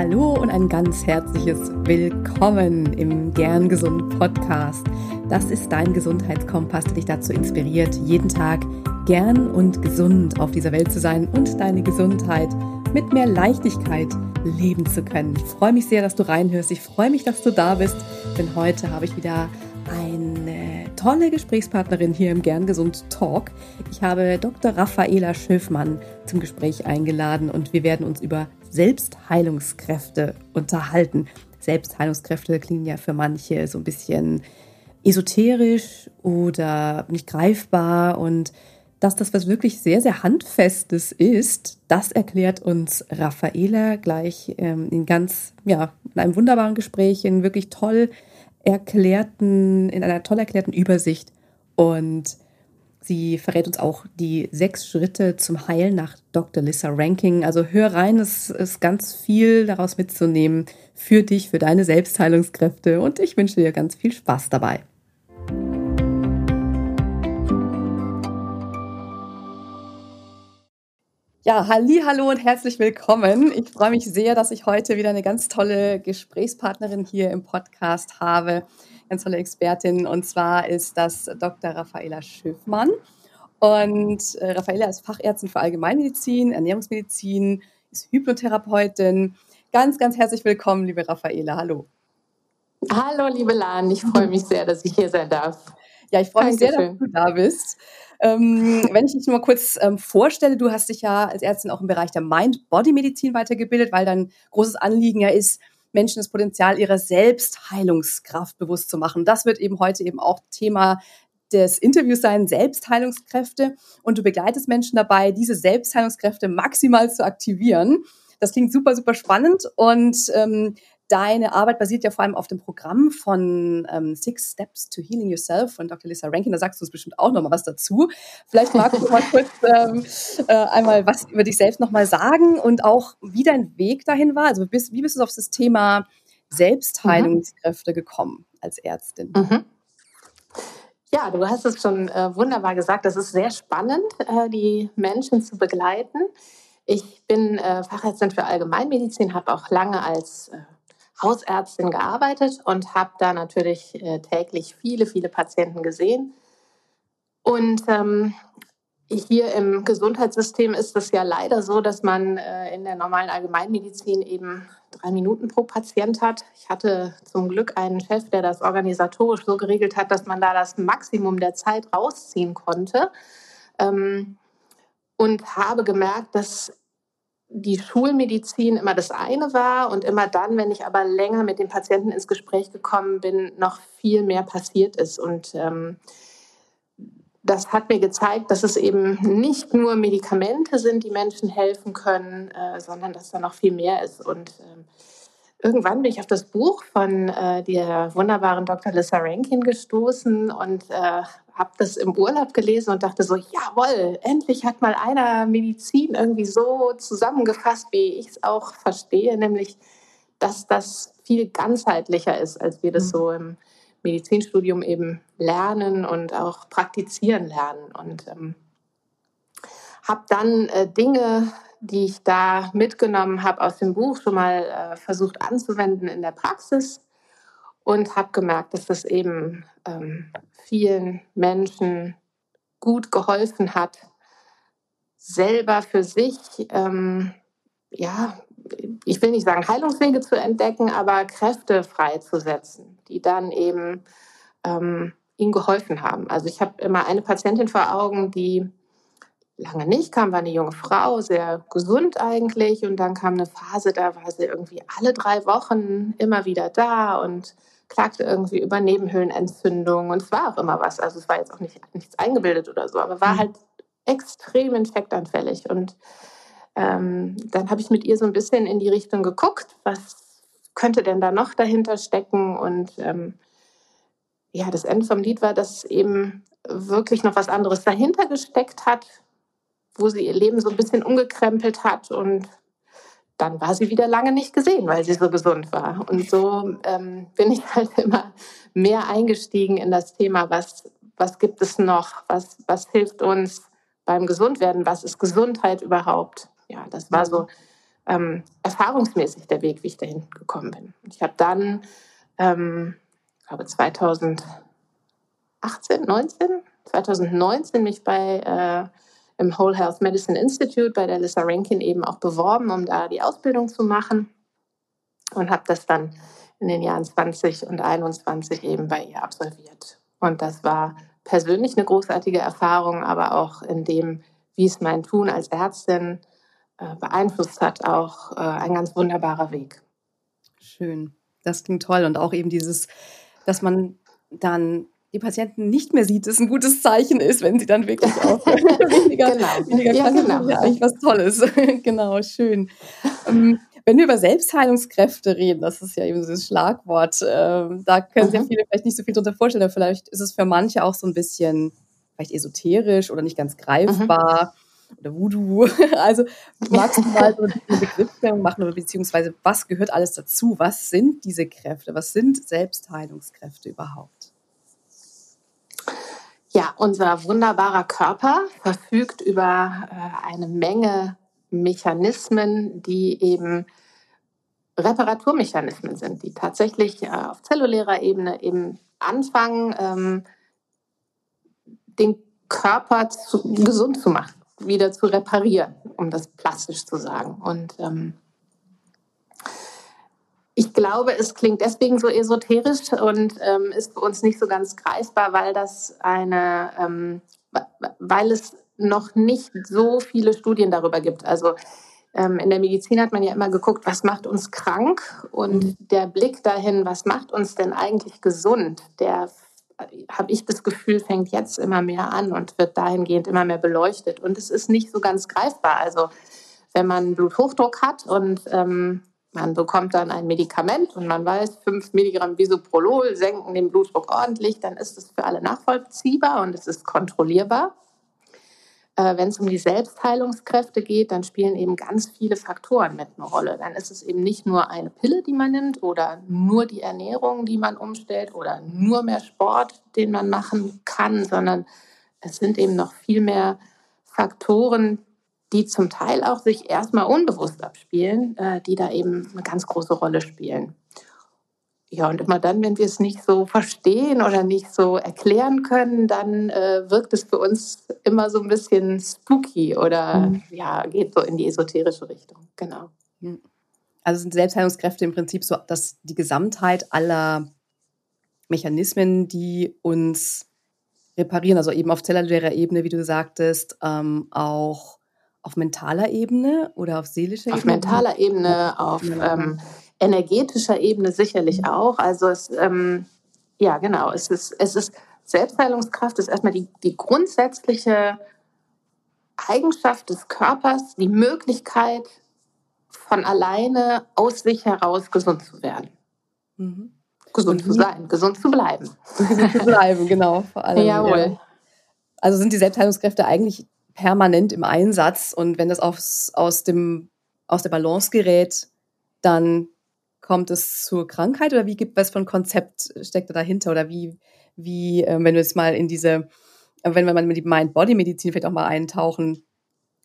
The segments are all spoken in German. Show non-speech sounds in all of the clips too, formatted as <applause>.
Hallo und ein ganz herzliches Willkommen im Gern Gesund Podcast. Das ist dein Gesundheitskompass, der dich dazu inspiriert, jeden Tag gern und gesund auf dieser Welt zu sein und deine Gesundheit mit mehr Leichtigkeit leben zu können. Ich freue mich sehr, dass du reinhörst. Ich freue mich, dass du da bist, denn heute habe ich wieder eine tolle Gesprächspartnerin hier im Gern Gesund Talk. Ich habe Dr. Raffaela Schöfmann zum Gespräch eingeladen und wir werden uns über Selbstheilungskräfte unterhalten. Selbstheilungskräfte klingen ja für manche so ein bisschen esoterisch oder nicht greifbar und dass das was wirklich sehr, sehr Handfestes ist, das erklärt uns Raffaela gleich ähm, in ganz, ja, in einem wunderbaren Gespräch, in wirklich toll erklärten, in einer toll erklärten Übersicht. Und sie verrät uns auch die sechs Schritte zum Heilen nach Dr. Lissa Ranking. Also hör rein, es ist ganz viel daraus mitzunehmen für dich, für deine Selbstheilungskräfte. Und ich wünsche dir ganz viel Spaß dabei. Ja, halli, hallo und herzlich willkommen. Ich freue mich sehr, dass ich heute wieder eine ganz tolle Gesprächspartnerin hier im Podcast habe, ganz tolle Expertin. Und zwar ist das Dr. Raffaela Schiffmann. Und äh, Raffaela ist Fachärztin für Allgemeinmedizin, Ernährungsmedizin, ist Hypnotherapeutin. Ganz, ganz herzlich willkommen, liebe Raffaela. Hallo. Hallo, liebe Lan. Ich freue mich sehr, dass ich hier sein darf. Ja, ich freue mich sehr, dass du da bist. Ähm, wenn ich dich nur mal kurz ähm, vorstelle, du hast dich ja als Ärztin auch im Bereich der Mind-Body-Medizin weitergebildet, weil dein großes Anliegen ja ist, Menschen das Potenzial ihrer Selbstheilungskraft bewusst zu machen. Das wird eben heute eben auch Thema des Interviews sein, Selbstheilungskräfte. Und du begleitest Menschen dabei, diese Selbstheilungskräfte maximal zu aktivieren. Das klingt super, super spannend. Und ähm, Deine Arbeit basiert ja vor allem auf dem Programm von ähm, Six Steps to Healing Yourself von Dr. Lisa Rankin. Da sagst du uns bestimmt auch noch mal was dazu. Vielleicht magst du mal kurz <laughs> ähm, äh, einmal was über dich selbst noch mal sagen und auch wie dein Weg dahin war. Also bist, wie bist du auf das Thema Selbstheilungskräfte gekommen als Ärztin? Mhm. Ja, du hast es schon äh, wunderbar gesagt. Das ist sehr spannend, äh, die Menschen zu begleiten. Ich bin äh, Fachärztin für Allgemeinmedizin, habe auch lange als äh, Hausärztin gearbeitet und habe da natürlich äh, täglich viele, viele Patienten gesehen. Und ähm, hier im Gesundheitssystem ist es ja leider so, dass man äh, in der normalen Allgemeinmedizin eben drei Minuten pro Patient hat. Ich hatte zum Glück einen Chef, der das organisatorisch so geregelt hat, dass man da das Maximum der Zeit rausziehen konnte. Ähm, und habe gemerkt, dass die Schulmedizin immer das eine war und immer dann, wenn ich aber länger mit den Patienten ins Gespräch gekommen bin, noch viel mehr passiert ist. Und ähm, das hat mir gezeigt, dass es eben nicht nur Medikamente sind, die Menschen helfen können, äh, sondern dass da noch viel mehr ist. Und ähm, irgendwann bin ich auf das Buch von äh, der wunderbaren Dr. Lissa Rankin gestoßen und äh, habe das im Urlaub gelesen und dachte so, jawohl, endlich hat mal einer Medizin irgendwie so zusammengefasst, wie ich es auch verstehe, nämlich, dass das viel ganzheitlicher ist, als wir das mhm. so im Medizinstudium eben lernen und auch praktizieren lernen. Und ähm, habe dann äh, Dinge, die ich da mitgenommen habe aus dem Buch, schon mal äh, versucht anzuwenden in der Praxis und habe gemerkt, dass das eben ähm, vielen Menschen gut geholfen hat, selber für sich, ähm, ja, ich will nicht sagen Heilungswege zu entdecken, aber Kräfte freizusetzen, die dann eben ähm, ihnen geholfen haben. Also ich habe immer eine Patientin vor Augen, die lange nicht kam, war eine junge Frau, sehr gesund eigentlich. Und dann kam eine Phase, da war sie irgendwie alle drei Wochen immer wieder da und klagte irgendwie über Nebenhöhlenentzündung. Und es war auch immer was. Also es war jetzt auch nicht, nichts eingebildet oder so, aber war mhm. halt extrem infektanfällig. Und ähm, dann habe ich mit ihr so ein bisschen in die Richtung geguckt, was könnte denn da noch dahinter stecken. Und ähm, ja, das Ende vom Lied war, dass eben wirklich noch was anderes dahinter gesteckt hat, wo sie ihr Leben so ein bisschen umgekrempelt hat und dann war sie wieder lange nicht gesehen, weil sie so gesund war. Und so ähm, bin ich <laughs> halt immer mehr eingestiegen in das Thema, was, was gibt es noch, was, was hilft uns beim Gesundwerden, was ist Gesundheit überhaupt. Ja, das war so ähm, erfahrungsmäßig der Weg, wie ich dahin gekommen bin. Ich habe dann, ähm, ich glaube 2018, 19, 2019 mich bei äh, im Whole Health Medicine Institute bei der Lissa Rankin eben auch beworben, um da die Ausbildung zu machen und habe das dann in den Jahren 20 und 21 eben bei ihr absolviert. Und das war persönlich eine großartige Erfahrung, aber auch in dem, wie es mein Tun als Ärztin äh, beeinflusst hat, auch äh, ein ganz wunderbarer Weg. Schön. Das klingt toll. Und auch eben dieses, dass man dann die Patienten nicht mehr sieht, ist ein gutes Zeichen ist, wenn sie dann wirklich auch <laughs> weniger, genau. weniger ja, genau. ja eigentlich was Tolles. <laughs> genau, schön. Ähm, wenn wir über Selbstheilungskräfte reden, das ist ja eben dieses Schlagwort, äh, da können sich mhm. viele vielleicht nicht so viel darunter vorstellen, aber vielleicht ist es für manche auch so ein bisschen vielleicht esoterisch oder nicht ganz greifbar. Mhm oder Voodoo. <laughs> Also magst du mal so eine Begriffsklärung machen oder beziehungsweise was gehört alles dazu? Was sind diese Kräfte? Was sind Selbstheilungskräfte überhaupt? Ja, unser wunderbarer Körper verfügt über äh, eine Menge Mechanismen, die eben Reparaturmechanismen sind, die tatsächlich äh, auf zellulärer Ebene eben anfangen, ähm, den Körper zu, gesund zu machen, wieder zu reparieren, um das plastisch zu sagen. Und ähm, ich glaube, es klingt deswegen so esoterisch und ähm, ist für uns nicht so ganz greifbar, weil das eine, ähm, weil es noch nicht so viele Studien darüber gibt. Also ähm, in der Medizin hat man ja immer geguckt, was macht uns krank und mhm. der Blick dahin, was macht uns denn eigentlich gesund, der habe ich das Gefühl, fängt jetzt immer mehr an und wird dahingehend immer mehr beleuchtet. Und es ist nicht so ganz greifbar. Also wenn man Bluthochdruck hat und ähm, man bekommt dann ein Medikament und man weiß, 5 Milligramm Bisoprolol senken den Blutdruck ordentlich, dann ist es für alle nachvollziehbar und es ist kontrollierbar. Äh, Wenn es um die Selbstheilungskräfte geht, dann spielen eben ganz viele Faktoren mit eine Rolle. Dann ist es eben nicht nur eine Pille, die man nimmt oder nur die Ernährung, die man umstellt oder nur mehr Sport, den man machen kann, sondern es sind eben noch viel mehr Faktoren, die zum Teil auch sich erstmal unbewusst abspielen, äh, die da eben eine ganz große Rolle spielen. Ja, und immer dann, wenn wir es nicht so verstehen oder nicht so erklären können, dann äh, wirkt es für uns immer so ein bisschen spooky oder mhm. ja, geht so in die esoterische Richtung. Genau. Also sind Selbstheilungskräfte im Prinzip so, dass die Gesamtheit aller Mechanismen, die uns reparieren, also eben auf zellulärer Ebene, wie du sagtest, ähm, auch auf mentaler Ebene oder auf seelischer auf Ebene? Auf mentaler Ebene, auf ähm, energetischer Ebene sicherlich auch. Also es, ähm, ja genau, es ist, es ist Selbstheilungskraft ist erstmal die, die grundsätzliche Eigenschaft des Körpers, die Möglichkeit von alleine aus sich heraus gesund zu werden. Mhm. Gesund zu sein, gesund zu bleiben. Gesund zu bleiben, genau, vor allem. <laughs> Jawohl. Ja. Also sind die Selbstheilungskräfte eigentlich permanent im Einsatz und wenn das aufs, aus, dem, aus der Balance gerät, dann kommt es zur Krankheit oder wie gibt was von Konzept steckt da dahinter oder wie, wie äh, wenn wir jetzt mal in diese, wenn wir mal in die Mind-Body-Medizin vielleicht auch mal eintauchen,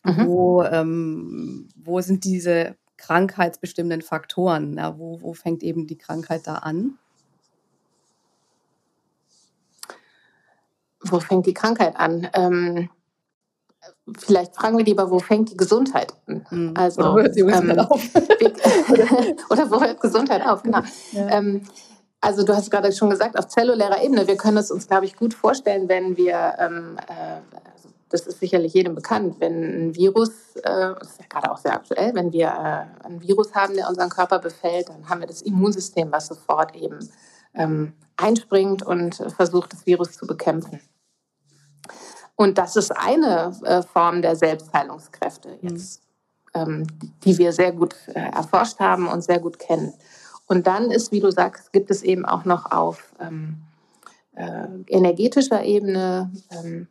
mhm. wo, ähm, wo sind diese krankheitsbestimmenden Faktoren? Ja, wo, wo fängt eben die Krankheit da an? Wo fängt die Krankheit an? Ähm, vielleicht fragen wir lieber, wo fängt die Gesundheit an? Mhm. Also, oder wo hört die Gesundheit ähm, auf? <laughs> <laughs> oder wo hört Gesundheit auf? Genau. Ja. Ähm, also du hast gerade schon gesagt, auf zellulärer Ebene, wir können es uns, glaube ich, gut vorstellen, wenn wir, ähm, äh, das ist sicherlich jedem bekannt, wenn ein Virus, äh, das ist ja gerade auch sehr aktuell, wenn wir äh, ein Virus haben, der unseren Körper befällt, dann haben wir das Immunsystem, was sofort eben ähm, einspringt und versucht, das Virus zu bekämpfen. Und das ist eine äh, Form der Selbstheilungskräfte jetzt, ähm, die wir sehr gut äh, erforscht haben und sehr gut kennen. Und dann ist, wie du sagst, gibt es eben auch noch auf ähm, äh, energetischer Ebene ähm,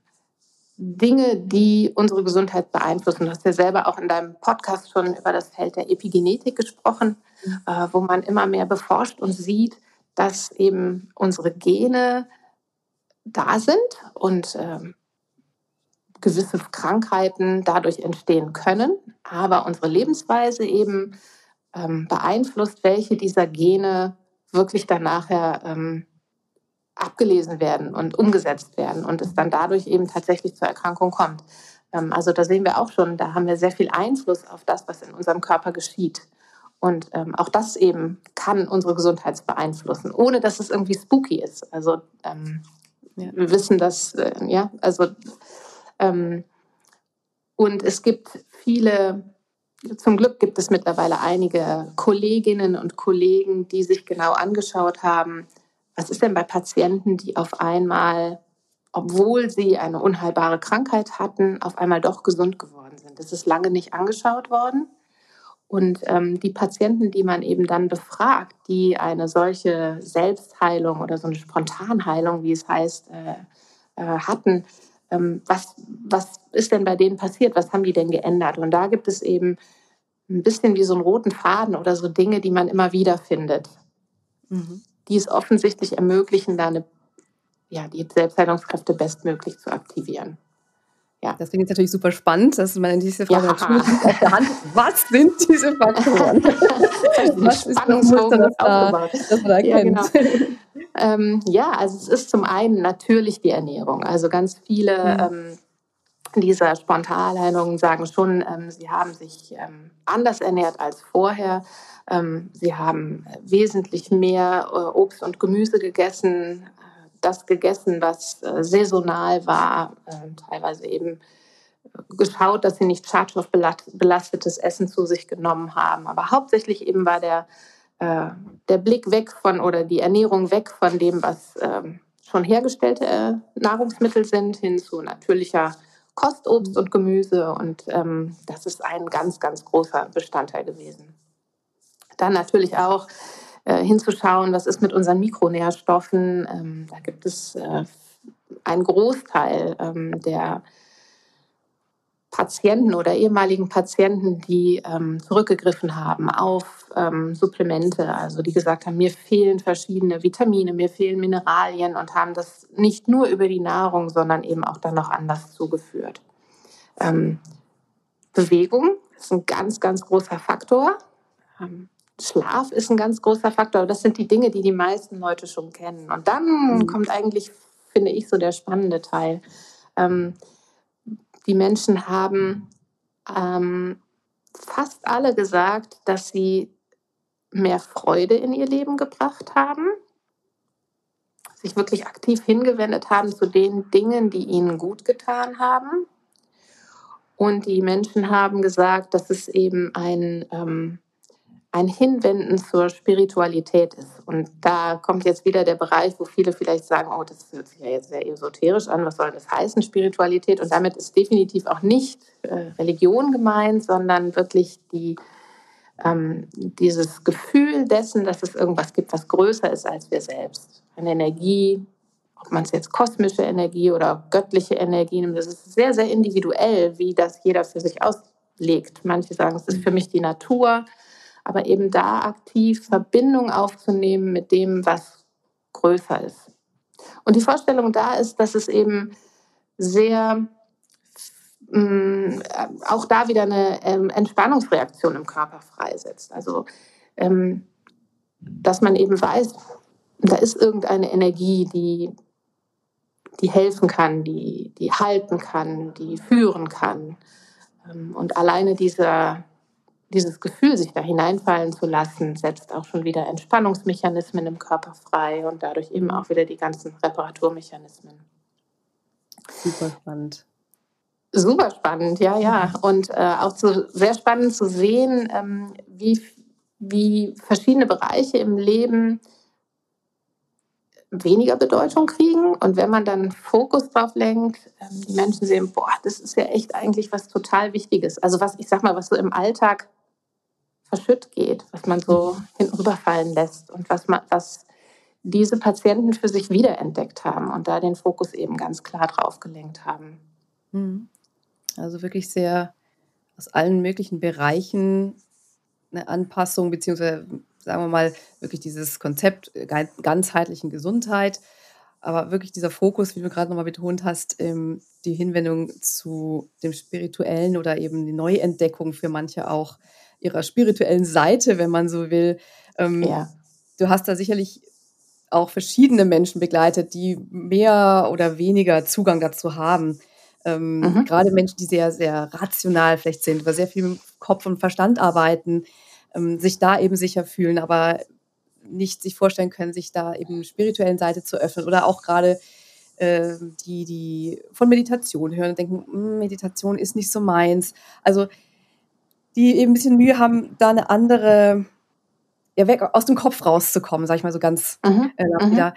Dinge, die unsere Gesundheit beeinflussen. Du hast ja selber auch in deinem Podcast schon über das Feld der Epigenetik gesprochen, mhm. äh, wo man immer mehr beforscht und sieht, dass eben unsere Gene da sind und ähm, gewisse Krankheiten dadurch entstehen können, aber unsere Lebensweise eben ähm, beeinflusst, welche dieser Gene wirklich dann nachher ähm, abgelesen werden und umgesetzt werden und es dann dadurch eben tatsächlich zur Erkrankung kommt. Ähm, also da sehen wir auch schon, da haben wir sehr viel Einfluss auf das, was in unserem Körper geschieht. Und ähm, auch das eben kann unsere Gesundheit beeinflussen, ohne dass es irgendwie spooky ist. Also ähm, ja. wir wissen dass, äh, ja, also und es gibt viele, zum Glück gibt es mittlerweile einige Kolleginnen und Kollegen, die sich genau angeschaut haben, was ist denn bei Patienten, die auf einmal, obwohl sie eine unheilbare Krankheit hatten, auf einmal doch gesund geworden sind. Das ist lange nicht angeschaut worden. Und ähm, die Patienten, die man eben dann befragt, die eine solche Selbstheilung oder so eine Spontanheilung, wie es heißt, äh, äh, hatten, ähm, was, was ist denn bei denen passiert? Was haben die denn geändert? Und da gibt es eben ein bisschen wie so einen roten Faden oder so Dinge, die man immer wieder findet, mhm. die es offensichtlich ermöglichen, da eine, ja, die Selbstheilungskräfte bestmöglich zu aktivieren. Ja. Deswegen ist es natürlich super spannend, dass man diese Frage ja. natürlich auf der Hand Was sind diese Faktoren? <laughs> Was ist das Muster, das, da, das man da ja, Genau. Ähm, ja, also es ist zum einen natürlich die Ernährung. Also ganz viele mhm. ähm, dieser Spontanheilungen sagen schon, ähm, sie haben sich ähm, anders ernährt als vorher. Ähm, sie haben wesentlich mehr äh, Obst und Gemüse gegessen, das gegessen, was äh, saisonal war, äh, teilweise eben geschaut, dass sie nicht schadstoffbelastetes Essen zu sich genommen haben. Aber hauptsächlich eben war der, äh, der Blick weg von oder die Ernährung weg von dem, was ähm, schon hergestellte äh, Nahrungsmittel sind, hin zu natürlicher Kost, Obst und Gemüse. Und ähm, das ist ein ganz, ganz großer Bestandteil gewesen. Dann natürlich auch äh, hinzuschauen, was ist mit unseren Mikronährstoffen. Ähm, da gibt es äh, einen Großteil ähm, der Patienten oder ehemaligen Patienten, die ähm, zurückgegriffen haben auf ähm, Supplemente, also die gesagt haben, mir fehlen verschiedene Vitamine, mir fehlen Mineralien und haben das nicht nur über die Nahrung, sondern eben auch dann noch anders zugeführt. Ähm, Bewegung ist ein ganz, ganz großer Faktor. Ähm, Schlaf ist ein ganz großer Faktor. Das sind die Dinge, die die meisten Leute schon kennen. Und dann mhm. kommt eigentlich, finde ich, so der spannende Teil. Die Menschen haben ähm, fast alle gesagt, dass sie mehr Freude in ihr Leben gebracht haben, sich wirklich aktiv hingewendet haben zu den Dingen, die ihnen gut getan haben. Und die Menschen haben gesagt, dass es eben ein ähm, ein Hinwenden zur Spiritualität ist. Und da kommt jetzt wieder der Bereich, wo viele vielleicht sagen, oh, das hört sich ja jetzt sehr esoterisch an, was soll das heißen, Spiritualität? Und damit ist definitiv auch nicht äh, Religion gemeint, sondern wirklich die, ähm, dieses Gefühl dessen, dass es irgendwas gibt, was größer ist als wir selbst. Eine Energie, ob man es jetzt kosmische Energie oder göttliche Energie nimmt, das ist sehr, sehr individuell, wie das jeder für sich auslegt. Manche sagen, es ist für mich die Natur aber eben da aktiv Verbindung aufzunehmen mit dem, was größer ist. Und die Vorstellung da ist, dass es eben sehr mh, mm, auch da wieder eine ähm, Entspannungsreaktion im Körper freisetzt. Also ähm, dass man eben weiß, da ist irgendeine Energie, die, die helfen kann, die, die halten kann, die führen kann. Ähm, und alleine dieser, dieses Gefühl, sich da hineinfallen zu lassen, setzt auch schon wieder Entspannungsmechanismen im Körper frei und dadurch eben auch wieder die ganzen Reparaturmechanismen. Super spannend. Super spannend, ja, ja. Und äh, auch zu, sehr spannend zu sehen, ähm, wie, wie verschiedene Bereiche im Leben weniger Bedeutung kriegen. Und wenn man dann Fokus drauf lenkt, ähm, die Menschen sehen, boah, das ist ja echt eigentlich was total Wichtiges. Also was, ich sag mal, was so im Alltag verschütt geht, was man so hinüberfallen lässt und was, man, was diese Patienten für sich wiederentdeckt haben und da den Fokus eben ganz klar drauf gelenkt haben. Mhm. Also wirklich sehr aus allen möglichen Bereichen eine Anpassung, beziehungsweise sagen wir mal wirklich dieses Konzept ganzheitlichen Gesundheit aber wirklich dieser Fokus, wie du gerade nochmal betont hast, ähm, die Hinwendung zu dem Spirituellen oder eben die Neuentdeckung für manche auch ihrer spirituellen Seite, wenn man so will. Ähm, ja. Du hast da sicherlich auch verschiedene Menschen begleitet, die mehr oder weniger Zugang dazu haben. Ähm, mhm. Gerade Menschen, die sehr, sehr rational vielleicht sind, über sehr viel mit Kopf und Verstand arbeiten, ähm, sich da eben sicher fühlen, aber nicht sich vorstellen können, sich da eben spirituellen Seite zu öffnen oder auch gerade äh, die, die von Meditation hören und denken, hm, Meditation ist nicht so meins. Also die eben ein bisschen Mühe haben, da eine andere, ja, weg aus dem Kopf rauszukommen, sag ich mal so ganz mhm. äh, wieder.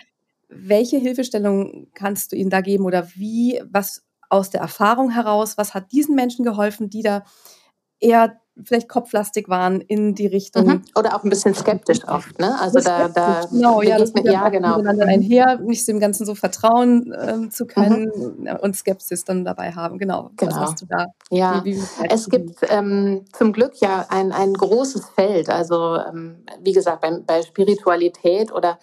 Welche Hilfestellung kannst du ihnen da geben oder wie, was aus der Erfahrung heraus, was hat diesen Menschen geholfen, die da eher vielleicht kopflastig waren in die Richtung. Mhm. Oder auch ein bisschen skeptisch oft, ne? Also da, da genau, ja, das mit, ja, genau. Miteinander mhm. einher, nicht dem Ganzen so vertrauen ähm, zu können mhm. und Skepsis dann dabei haben. Genau. genau. Was hast du da? Ja, wie, wie es gibt ähm, zum Glück ja ein, ein großes Feld. Also ähm, wie gesagt, bei, bei Spiritualität oder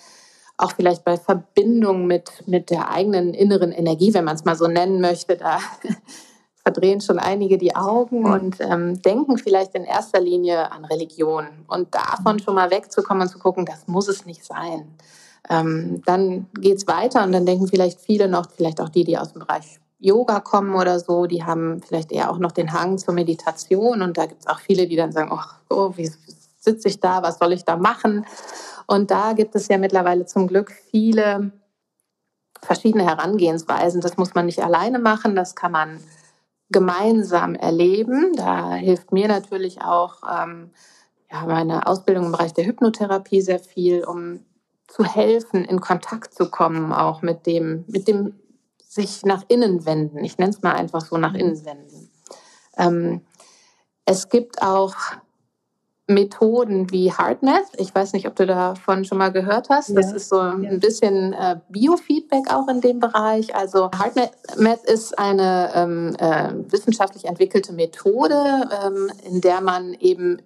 auch vielleicht bei Verbindung mit, mit der eigenen inneren Energie, wenn man es mal so nennen möchte, da <laughs> verdrehen schon einige die Augen mhm. und ähm, denken vielleicht in erster Linie an Religion. Und davon schon mal wegzukommen und zu gucken, das muss es nicht sein. Ähm, dann geht es weiter und dann denken vielleicht viele noch, vielleicht auch die, die aus dem Bereich Yoga kommen oder so, die haben vielleicht eher auch noch den Hang zur Meditation. Und da gibt es auch viele, die dann sagen, oh, oh wie sitze ich da, was soll ich da machen? Und da gibt es ja mittlerweile zum Glück viele verschiedene Herangehensweisen. Das muss man nicht alleine machen, das kann man gemeinsam erleben. Da hilft mir natürlich auch ähm, ja, meine Ausbildung im Bereich der Hypnotherapie sehr viel, um zu helfen, in Kontakt zu kommen, auch mit dem, mit dem sich nach innen wenden. Ich nenne es mal einfach so nach innen wenden. Ähm, es gibt auch Methoden wie HeartMath. Ich weiß nicht, ob du davon schon mal gehört hast. Ja. Das ist so ein bisschen äh, Biofeedback auch in dem Bereich. Also HeartMath ist eine ähm, äh, wissenschaftlich entwickelte Methode, ähm, in der man eben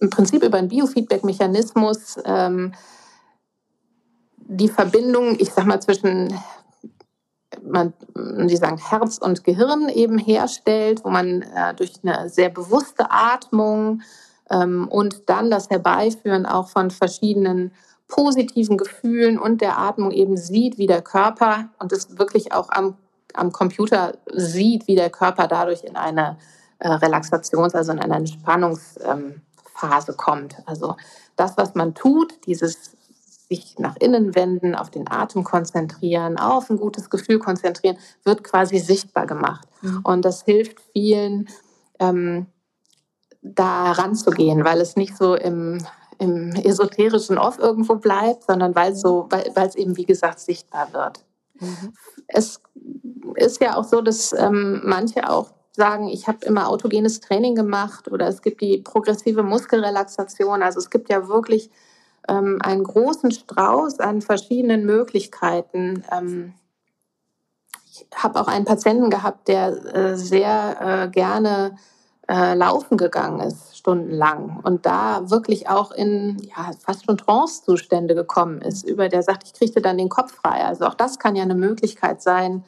im Prinzip über einen Biofeedback-Mechanismus ähm, die Verbindung, ich sag mal, zwischen man, die sagen Herz und Gehirn eben herstellt, wo man äh, durch eine sehr bewusste Atmung und dann das Herbeiführen auch von verschiedenen positiven Gefühlen und der Atmung eben sieht, wie der Körper und es wirklich auch am, am Computer sieht, wie der Körper dadurch in eine äh, Relaxations-, also in eine Entspannungsphase ähm, kommt. Also das, was man tut, dieses sich nach innen wenden, auf den Atem konzentrieren, auf ein gutes Gefühl konzentrieren, wird quasi sichtbar gemacht. Mhm. Und das hilft vielen, ähm, da ranzugehen, weil es nicht so im, im esoterischen Off irgendwo bleibt, sondern weil so, weil, es eben, wie gesagt, sichtbar wird. Mhm. Es ist ja auch so, dass ähm, manche auch sagen, ich habe immer autogenes Training gemacht oder es gibt die progressive Muskelrelaxation. Also es gibt ja wirklich ähm, einen großen Strauß an verschiedenen Möglichkeiten. Ähm, ich habe auch einen Patienten gehabt, der äh, sehr äh, gerne äh, laufen gegangen ist, stundenlang. Und da wirklich auch in ja, fast schon Trance-Zustände gekommen ist, über der sagt, ich kriegte dann den Kopf frei. Also auch das kann ja eine Möglichkeit sein,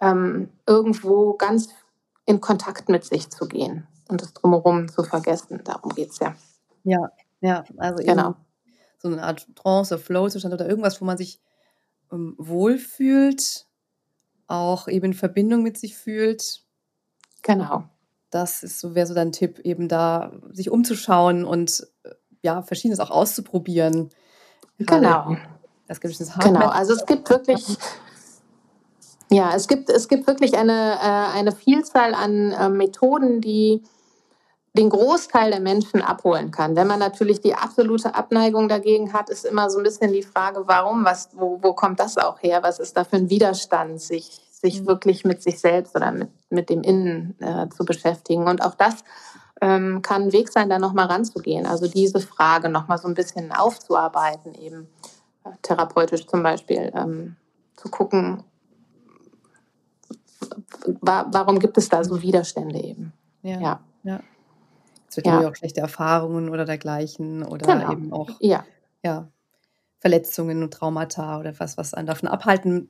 ähm, irgendwo ganz in Kontakt mit sich zu gehen und das drumherum zu vergessen. Darum geht es ja. Ja, ja, also genau. so eine Art Trance, Flow-Zustand oder irgendwas, wo man sich ähm, wohlfühlt, auch eben in Verbindung mit sich fühlt. Genau das ist so, wäre so dein Tipp, eben da sich umzuschauen und ja, verschiedenes auch auszuprobieren. Genau. Das gibt es Genau, also es gibt wirklich, ja, es gibt, es gibt wirklich eine, äh, eine Vielzahl an äh, Methoden, die den Großteil der Menschen abholen kann. Wenn man natürlich die absolute Abneigung dagegen hat, ist immer so ein bisschen die Frage, warum, was, wo, wo kommt das auch her? Was ist da für ein Widerstand, sich sich mhm. wirklich mit sich selbst oder mit, mit dem Innen äh, zu beschäftigen. Und auch das ähm, kann ein Weg sein, da nochmal ranzugehen. Also diese Frage nochmal so ein bisschen aufzuarbeiten, eben äh, therapeutisch zum Beispiel, ähm, zu gucken, wa warum gibt es da so Widerstände eben. Ja. ja. ja. Es wird ja auch schlechte Erfahrungen oder dergleichen oder genau. eben auch ja. Ja, Verletzungen und Traumata oder was, was einen davon abhalten,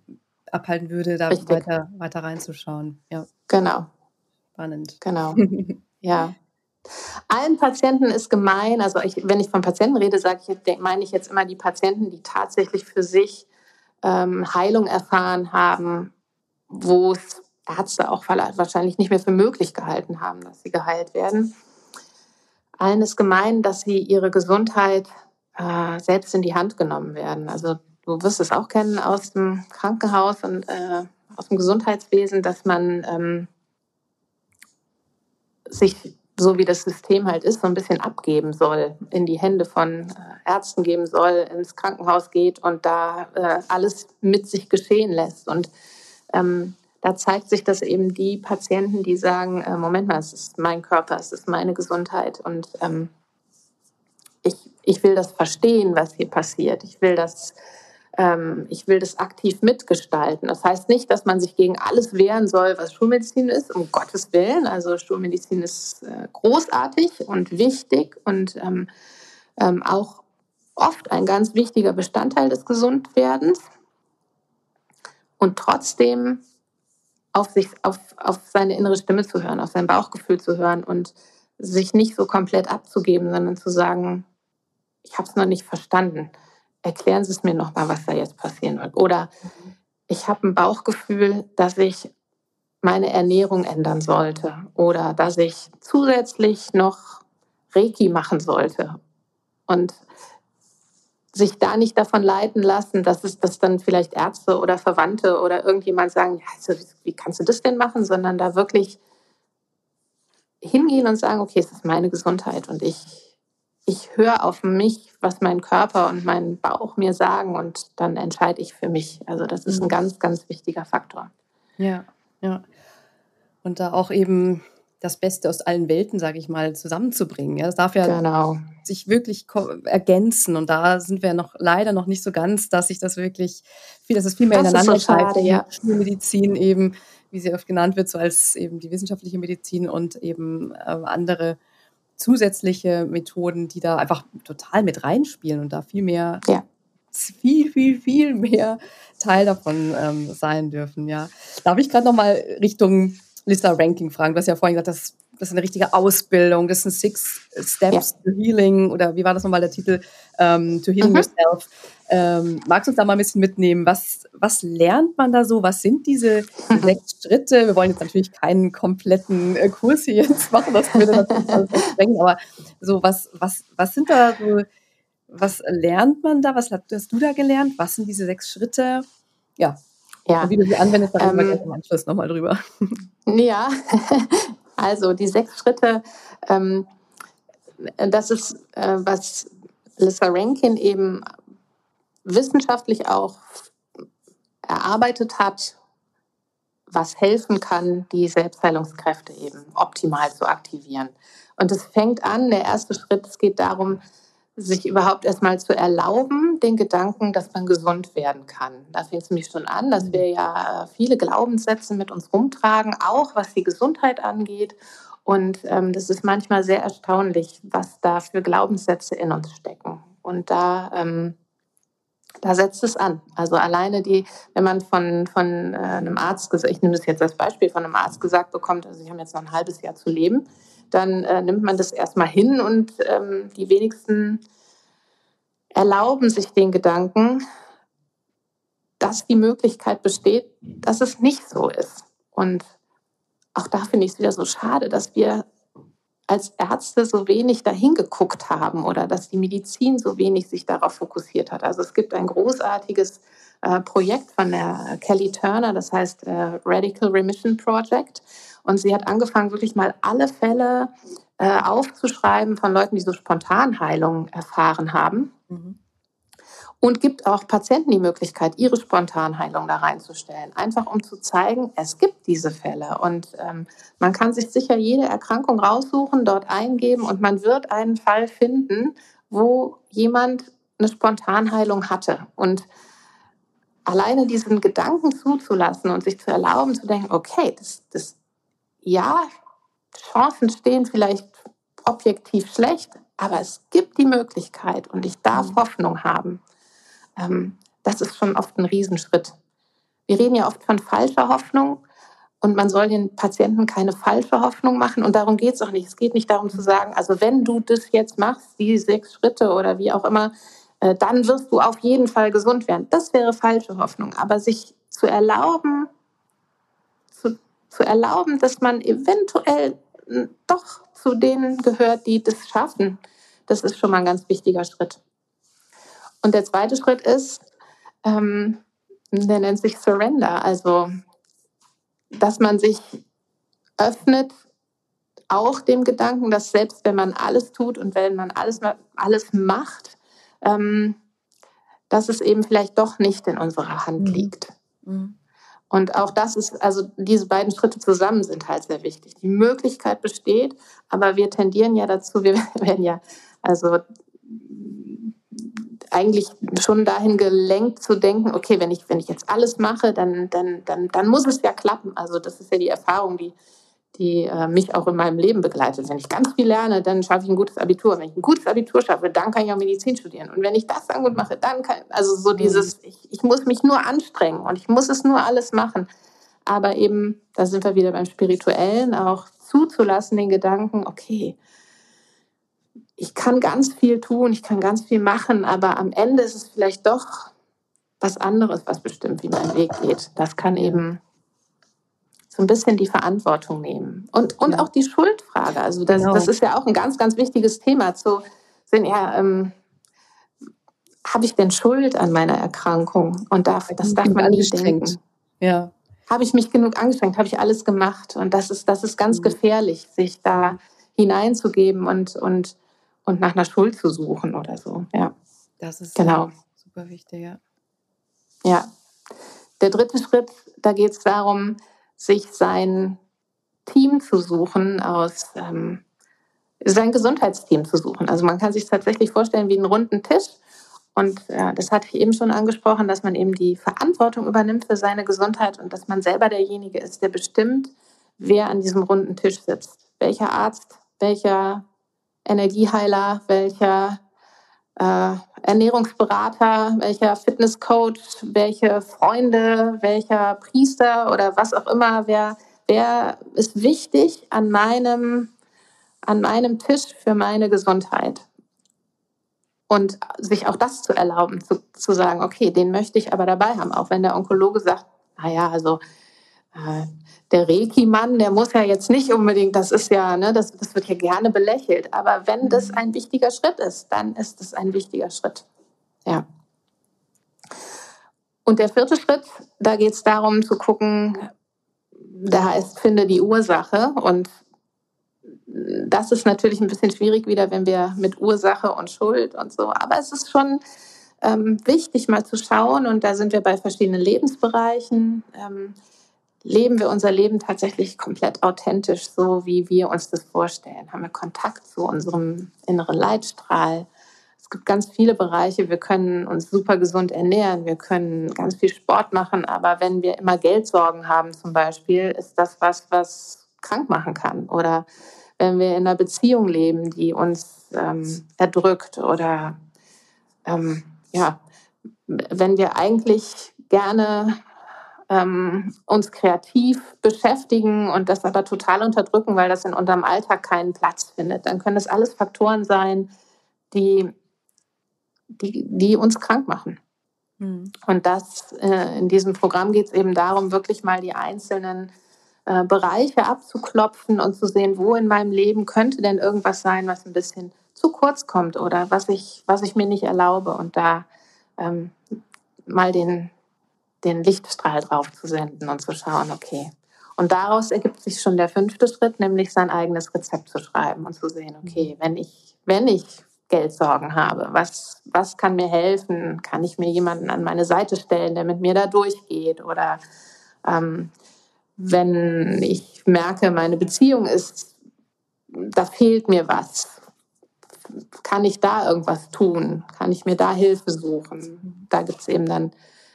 abhalten würde, da weiter, weiter reinzuschauen. Ja. Genau. Spannend. Genau. <laughs> ja. Allen Patienten ist gemein, also ich, wenn ich von Patienten rede, sage ich, meine ich jetzt immer die Patienten, die tatsächlich für sich ähm, Heilung erfahren haben, wo es Ärzte auch wahrscheinlich nicht mehr für möglich gehalten haben, dass sie geheilt werden. Allen ist gemein, dass sie ihre Gesundheit äh, selbst in die Hand genommen werden. Also du wirst es auch kennen aus dem Krankenhaus und äh, aus dem Gesundheitswesen, dass man ähm, sich so wie das System halt ist, so ein bisschen abgeben soll, in die Hände von äh, Ärzten geben soll, ins Krankenhaus geht und da äh, alles mit sich geschehen lässt. Und ähm, da zeigt sich, dass eben die Patienten, die sagen, äh, Moment mal, es ist mein Körper, es ist meine Gesundheit und ähm, ich, ich will das verstehen, was hier passiert. Ich will das ähm, ich will das aktiv mitgestalten. Das heißt nicht, dass man sich gegen alles wehren soll, was Schulmedizin ist, um Gottes Willen. Also Schulmedizin ist äh, großartig und wichtig und ähm, ähm, auch oft ein ganz wichtiger Bestandteil des Gesundwerdens. Und trotzdem auf, sich, auf, auf seine innere Stimme zu hören, auf sein Bauchgefühl zu hören und sich nicht so komplett abzugeben, sondern zu sagen, ich habe es noch nicht verstanden erklären Sie es mir nochmal, was da jetzt passieren wird. Oder ich habe ein Bauchgefühl, dass ich meine Ernährung ändern sollte oder dass ich zusätzlich noch Reiki machen sollte. Und sich da nicht davon leiten lassen, dass es das dann vielleicht Ärzte oder Verwandte oder irgendjemand sagen, ja, also, wie kannst du das denn machen, sondern da wirklich hingehen und sagen, okay, es ist meine Gesundheit und ich ich höre auf mich, was mein Körper und mein Bauch mir sagen und dann entscheide ich für mich. Also das ist ein mhm. ganz, ganz wichtiger Faktor. Ja, ja. Und da auch eben das Beste aus allen Welten, sage ich mal, zusammenzubringen. Ja, das darf ja genau. sich wirklich ergänzen. Und da sind wir noch leider noch nicht so ganz, dass sich das wirklich viel, dass es viel mehr das ineinander so schade, ja. Schulmedizin eben, wie sie oft genannt wird, so als eben die wissenschaftliche Medizin und eben äh, andere zusätzliche Methoden, die da einfach total mit reinspielen und da viel mehr, ja. viel, viel, viel mehr Teil davon ähm, sein dürfen. Ja. Darf ich gerade nochmal Richtung Lista Ranking fragen? Du hast ja vorhin gesagt, das, das ist eine richtige Ausbildung, das sind Six Steps ja. to Healing oder wie war das nochmal der Titel? Ähm, to Healing mhm. Yourself. Ähm, magst du uns da mal ein bisschen mitnehmen? Was, was lernt man da so? Was sind diese sechs Schritte? Wir wollen jetzt natürlich keinen kompletten äh, Kurs hier jetzt machen, das würde natürlich alles sprengen, aber so, was, was, was sind da so, was lernt man da? Was hast du da gelernt? Was sind diese sechs Schritte? Ja. Ja. Und wie du sie anwendest, da reden wir ähm, gleich im Anschluss nochmal drüber. Ja, <laughs> also die sechs Schritte, ähm, das ist, äh, was Lissa Rankin eben wissenschaftlich auch erarbeitet hat, was helfen kann, die Selbstheilungskräfte eben optimal zu aktivieren. Und es fängt an, der erste Schritt, es geht darum, sich überhaupt erstmal zu erlauben, den Gedanken, dass man gesund werden kann. Da fängt es mich schon an, dass wir ja viele Glaubenssätze mit uns rumtragen, auch was die Gesundheit angeht. Und ähm, das ist manchmal sehr erstaunlich, was da für Glaubenssätze in uns stecken. Und da ähm, da setzt es an. Also alleine die, wenn man von, von äh, einem Arzt, ich nehme das jetzt als Beispiel, von einem Arzt gesagt bekommt, also ich habe jetzt noch ein halbes Jahr zu leben, dann äh, nimmt man das erstmal hin und ähm, die wenigsten erlauben sich den Gedanken, dass die Möglichkeit besteht, dass es nicht so ist. Und auch da finde ich es wieder so schade, dass wir als Ärzte so wenig dahin geguckt haben oder dass die Medizin so wenig sich darauf fokussiert hat. Also es gibt ein großartiges äh, Projekt von der Kelly Turner, das heißt äh, Radical Remission Project. Und sie hat angefangen, wirklich mal alle Fälle äh, aufzuschreiben von Leuten, die so Spontanheilung erfahren haben. Mhm und gibt auch Patienten die Möglichkeit, ihre Spontanheilung da reinzustellen. Einfach um zu zeigen, es gibt diese Fälle. Und ähm, man kann sich sicher jede Erkrankung raussuchen, dort eingeben und man wird einen Fall finden, wo jemand eine Spontanheilung hatte. Und alleine diesen Gedanken zuzulassen und sich zu erlauben, zu denken, okay, das, das ja, Chancen stehen vielleicht objektiv schlecht, aber es gibt die Möglichkeit und ich darf mhm. Hoffnung haben ähm, das ist schon oft ein Riesenschritt. Wir reden ja oft von falscher Hoffnung und man soll den Patienten keine falsche Hoffnung machen. Und darum geht es auch nicht. Es geht nicht darum zu sagen, also wenn du das jetzt machst, die sechs Schritte oder wie auch immer, äh, dann wirst du auf jeden Fall gesund werden. Das wäre falsche Hoffnung. Aber sich zu erlauben, zu, erlauben, dass man eventuell doch zu denen gehört, die das schaffen, das ist schon mal ein ganz wichtiger Schritt. Und der zweite Schritt ist, ähm, der nennt sich Surrender. Also dass man sich öffnet, auch dem Gedanken, dass selbst wenn man alles tut und wenn man alles, alles macht, ähm, dass es eben vielleicht doch nicht in unserer Hand mhm. liegt. Mhm. Und auch das ist, also diese beiden Schritte zusammen sind halt sehr wichtig. Die Möglichkeit besteht, aber wir tendieren ja dazu, wir <laughs> werden ja, also eigentlich schon dahin gelenkt zu denken, okay, wenn ich, wenn ich jetzt alles mache, dann, dann, dann, dann muss es ja klappen. Also das ist ja die Erfahrung, die, die äh, mich auch in meinem Leben begleitet. Wenn ich ganz viel lerne, dann schaffe ich ein gutes Abitur. Wenn ich ein gutes Abitur schaffe, dann kann ich auch Medizin studieren. Und wenn ich das dann gut mache, dann kann, also so mhm. dieses, ich, ich muss mich nur anstrengen und ich muss es nur alles machen. Aber eben, da sind wir wieder beim Spirituellen, auch zuzulassen, den Gedanken, okay, ich kann ganz viel tun, ich kann ganz viel machen, aber am Ende ist es vielleicht doch was anderes, was bestimmt, wie mein Weg geht. Das kann eben so ein bisschen die Verantwortung nehmen. Und, und ja. auch die Schuldfrage. Also das, genau. das ist ja auch ein ganz, ganz wichtiges Thema zu sehen, ja, ähm, habe ich denn Schuld an meiner Erkrankung? Und darf, das darf man nicht denken. Ja. Habe ich mich genug angestrengt? Habe ich alles gemacht? Und das ist, das ist ganz mhm. gefährlich, sich da hineinzugeben und, und und nach einer Schuld zu suchen oder so. Ja. Das ist genau. super wichtig, ja. Ja. Der dritte Schritt, da geht es darum, sich sein Team zu suchen aus, ähm, sein Gesundheitsteam zu suchen. Also man kann sich tatsächlich vorstellen wie einen runden Tisch. Und äh, das hatte ich eben schon angesprochen, dass man eben die Verantwortung übernimmt für seine Gesundheit und dass man selber derjenige ist, der bestimmt, wer an diesem runden Tisch sitzt. Welcher Arzt, welcher Energieheiler, welcher äh, Ernährungsberater, welcher Fitnesscoach, welche Freunde, welcher Priester oder was auch immer, wer, wer ist wichtig an meinem, an meinem Tisch für meine Gesundheit. Und sich auch das zu erlauben, zu, zu sagen, okay, den möchte ich aber dabei haben, auch wenn der Onkologe sagt, naja, also äh, der Reiki-Mann, der muss ja jetzt nicht unbedingt, das ist ja, ne, das, das wird ja gerne belächelt. Aber wenn das ein wichtiger Schritt ist, dann ist es ein wichtiger Schritt. Ja. Und der vierte Schritt, da geht es darum zu gucken, da heißt, finde die Ursache. Und das ist natürlich ein bisschen schwierig wieder, wenn wir mit Ursache und Schuld und so. Aber es ist schon ähm, wichtig, mal zu schauen. Und da sind wir bei verschiedenen Lebensbereichen. Ähm, leben wir unser Leben tatsächlich komplett authentisch, so wie wir uns das vorstellen? Haben wir Kontakt zu unserem inneren Leitstrahl? Es gibt ganz viele Bereiche. Wir können uns super gesund ernähren, wir können ganz viel Sport machen, aber wenn wir immer Geldsorgen haben zum Beispiel, ist das was, was krank machen kann. Oder wenn wir in einer Beziehung leben, die uns ähm, erdrückt oder ähm, ja, wenn wir eigentlich gerne ähm, uns kreativ beschäftigen und das aber total unterdrücken, weil das in unserem Alltag keinen Platz findet, dann können das alles Faktoren sein, die, die, die uns krank machen. Mhm. Und das äh, in diesem Programm geht es eben darum, wirklich mal die einzelnen äh, Bereiche abzuklopfen und zu sehen, wo in meinem Leben könnte denn irgendwas sein, was ein bisschen zu kurz kommt oder was ich, was ich mir nicht erlaube und da ähm, mal den, den Lichtstrahl drauf zu senden und zu schauen, okay. Und daraus ergibt sich schon der fünfte Schritt, nämlich sein eigenes Rezept zu schreiben und zu sehen, okay, mhm. wenn ich, wenn ich Geldsorgen habe, was, was kann mir helfen? Kann ich mir jemanden an meine Seite stellen, der mit mir da durchgeht? Oder ähm, wenn ich merke, meine Beziehung ist, da fehlt mir was, kann ich da irgendwas tun? Kann ich mir da Hilfe suchen? Da gibt es eben dann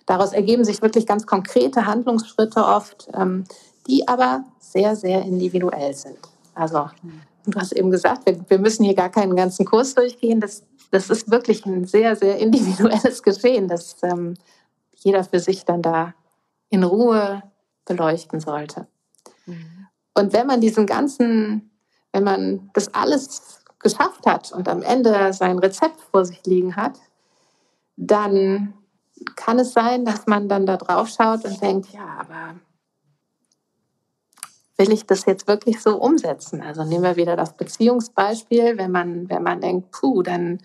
Daraus ergeben sich wirklich ganz konkrete Handlungsschritte oft, ähm, die aber sehr, sehr individuell sind. Also du hast eben gesagt, wir, wir müssen hier gar keinen ganzen Kurs durchgehen. Das, das ist wirklich ein sehr, sehr individuelles <laughs> Geschehen, das ähm, jeder für sich dann da in Ruhe beleuchten sollte. Mhm. Und wenn man diesen ganzen, wenn man das alles geschafft hat und am Ende sein Rezept vor sich liegen hat, dann kann es sein, dass man dann da drauf schaut und denkt, ja, aber will ich das jetzt wirklich so umsetzen? Also nehmen wir wieder das Beziehungsbeispiel, wenn man, wenn man denkt, puh, dann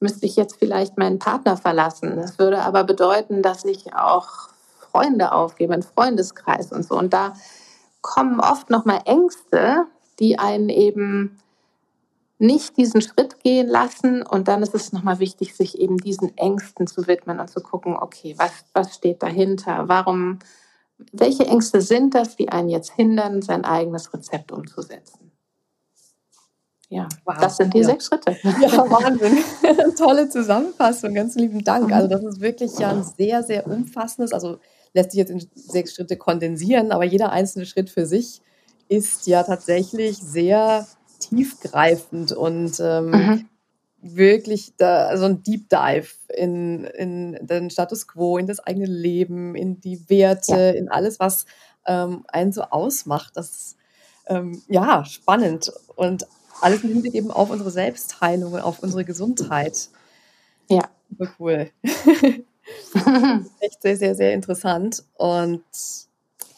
müsste ich jetzt vielleicht meinen Partner verlassen. Das würde aber bedeuten, dass ich auch Freunde aufgebe, einen Freundeskreis und so. Und da kommen oft nochmal Ängste, die einen eben nicht diesen Schritt gehen lassen. Und dann ist es nochmal wichtig, sich eben diesen Ängsten zu widmen und zu gucken, okay, was, was steht dahinter? Warum, welche Ängste sind das, die einen jetzt hindern, sein eigenes Rezept umzusetzen? Ja, wow. das sind die ja. sechs Schritte. Ja, <laughs> Wahnsinn. <laughs> Tolle Zusammenfassung. Ganz lieben Dank. Also das ist wirklich ja ein sehr, sehr umfassendes, also lässt sich jetzt in sechs Schritte kondensieren, aber jeder einzelne Schritt für sich ist ja tatsächlich sehr tiefgreifend und ähm, mhm wirklich da, so ein Deep Dive in, in den Status quo, in das eigene Leben, in die Werte, ja. in alles, was ähm, einen so ausmacht. Das ist ähm, ja spannend und alles im Hinblick eben auf unsere Selbstheilung und auf unsere Gesundheit. Ja. Super cool. <laughs> Echt sehr, sehr, sehr interessant. Und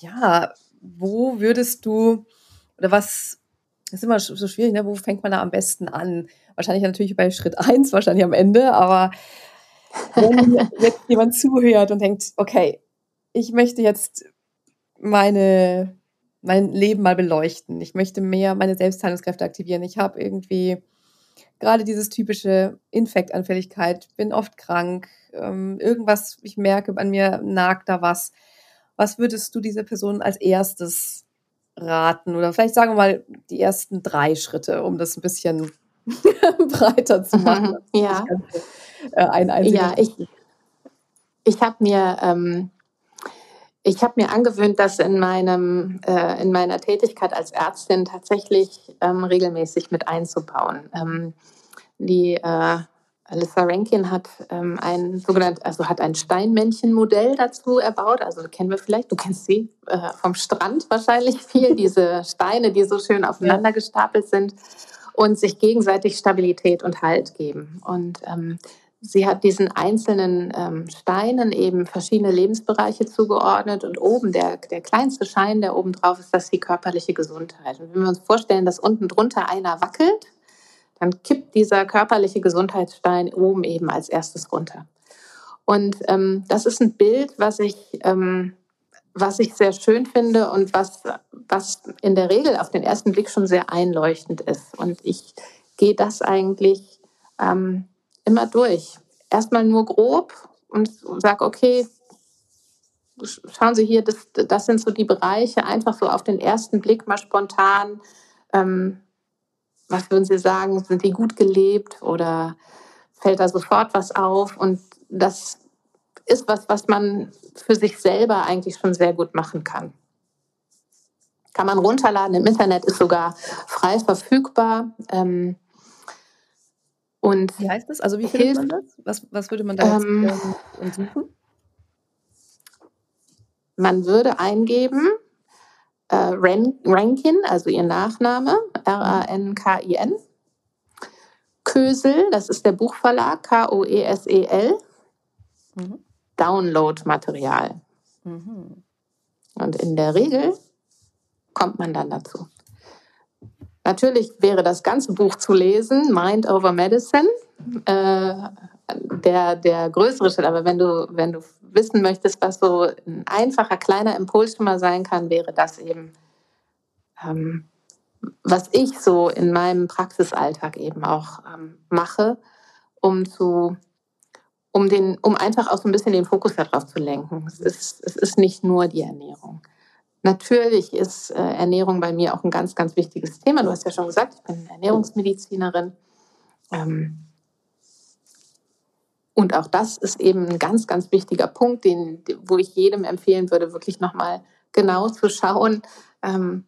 ja, wo würdest du oder was das ist immer so schwierig, ne? wo fängt man da am besten an? Wahrscheinlich natürlich bei Schritt 1, wahrscheinlich am Ende, aber wenn <laughs> jetzt jemand zuhört und denkt, okay, ich möchte jetzt meine, mein Leben mal beleuchten, ich möchte mehr meine Selbstheilungskräfte aktivieren, ich habe irgendwie gerade dieses typische Infektanfälligkeit, bin oft krank, ähm, irgendwas, ich merke, an mir nagt da was. Was würdest du dieser Person als erstes raten? Oder vielleicht sagen wir mal die ersten drei Schritte, um das ein bisschen <laughs> breiter zu <laughs> machen. ja. Äh, ein ja, ich, ich habe mir, ähm, hab mir angewöhnt, das in, meinem, äh, in meiner Tätigkeit als Ärztin tatsächlich ähm, regelmäßig mit einzubauen. Ähm, die äh, Alyssa Rankin hat ähm, ein sogenanntes, also hat ein Steinmännchen-Modell dazu erbaut. Also kennen wir vielleicht, du kennst sie äh, vom Strand wahrscheinlich <laughs> viel, diese Steine, die so schön aufeinander gestapelt sind und sich gegenseitig Stabilität und Halt geben. Und ähm, sie hat diesen einzelnen ähm, Steinen eben verschiedene Lebensbereiche zugeordnet und oben der, der kleinste Schein, der oben drauf ist, das ist die körperliche Gesundheit. Und wenn wir uns vorstellen, dass unten drunter einer wackelt, dann kippt dieser körperliche Gesundheitsstein oben eben als erstes runter. Und ähm, das ist ein Bild, was ich, ähm, was ich sehr schön finde und was, was in der Regel auf den ersten Blick schon sehr einleuchtend ist. Und ich gehe das eigentlich ähm, immer durch. Erstmal nur grob und sage, okay, schauen Sie hier, das, das sind so die Bereiche, einfach so auf den ersten Blick mal spontan. Ähm, was würden Sie sagen? Sind die gut gelebt oder fällt da sofort was auf? Und das ist was, was man für sich selber eigentlich schon sehr gut machen kann. Kann man runterladen im Internet, ist sogar frei verfügbar. Ähm, und wie heißt das? Also wie findet man das? Was, was würde man da jetzt ähm, ähm suchen? Man würde eingeben äh, Rankin, also ihr Nachname, R-A-N-K-I-N. Kösel, das ist der Buchverlag, K-O-E-S-E-L. Mhm. Download-Material. Mhm. Und in der Regel kommt man dann dazu. Natürlich wäre das ganze Buch zu lesen, Mind over Medicine, äh, der, der größere Schritt. Aber wenn du, wenn du wissen möchtest, was so ein einfacher, kleiner Impuls schon mal sein kann, wäre das eben, ähm, was ich so in meinem Praxisalltag eben auch ähm, mache, um zu um, den, um einfach auch so ein bisschen den Fokus darauf zu lenken. Es ist, es ist nicht nur die Ernährung. Natürlich ist äh, Ernährung bei mir auch ein ganz, ganz wichtiges Thema. Du hast ja schon gesagt, ich bin Ernährungsmedizinerin. Ähm, und auch das ist eben ein ganz, ganz wichtiger Punkt, den, wo ich jedem empfehlen würde, wirklich nochmal genau zu schauen. Ähm,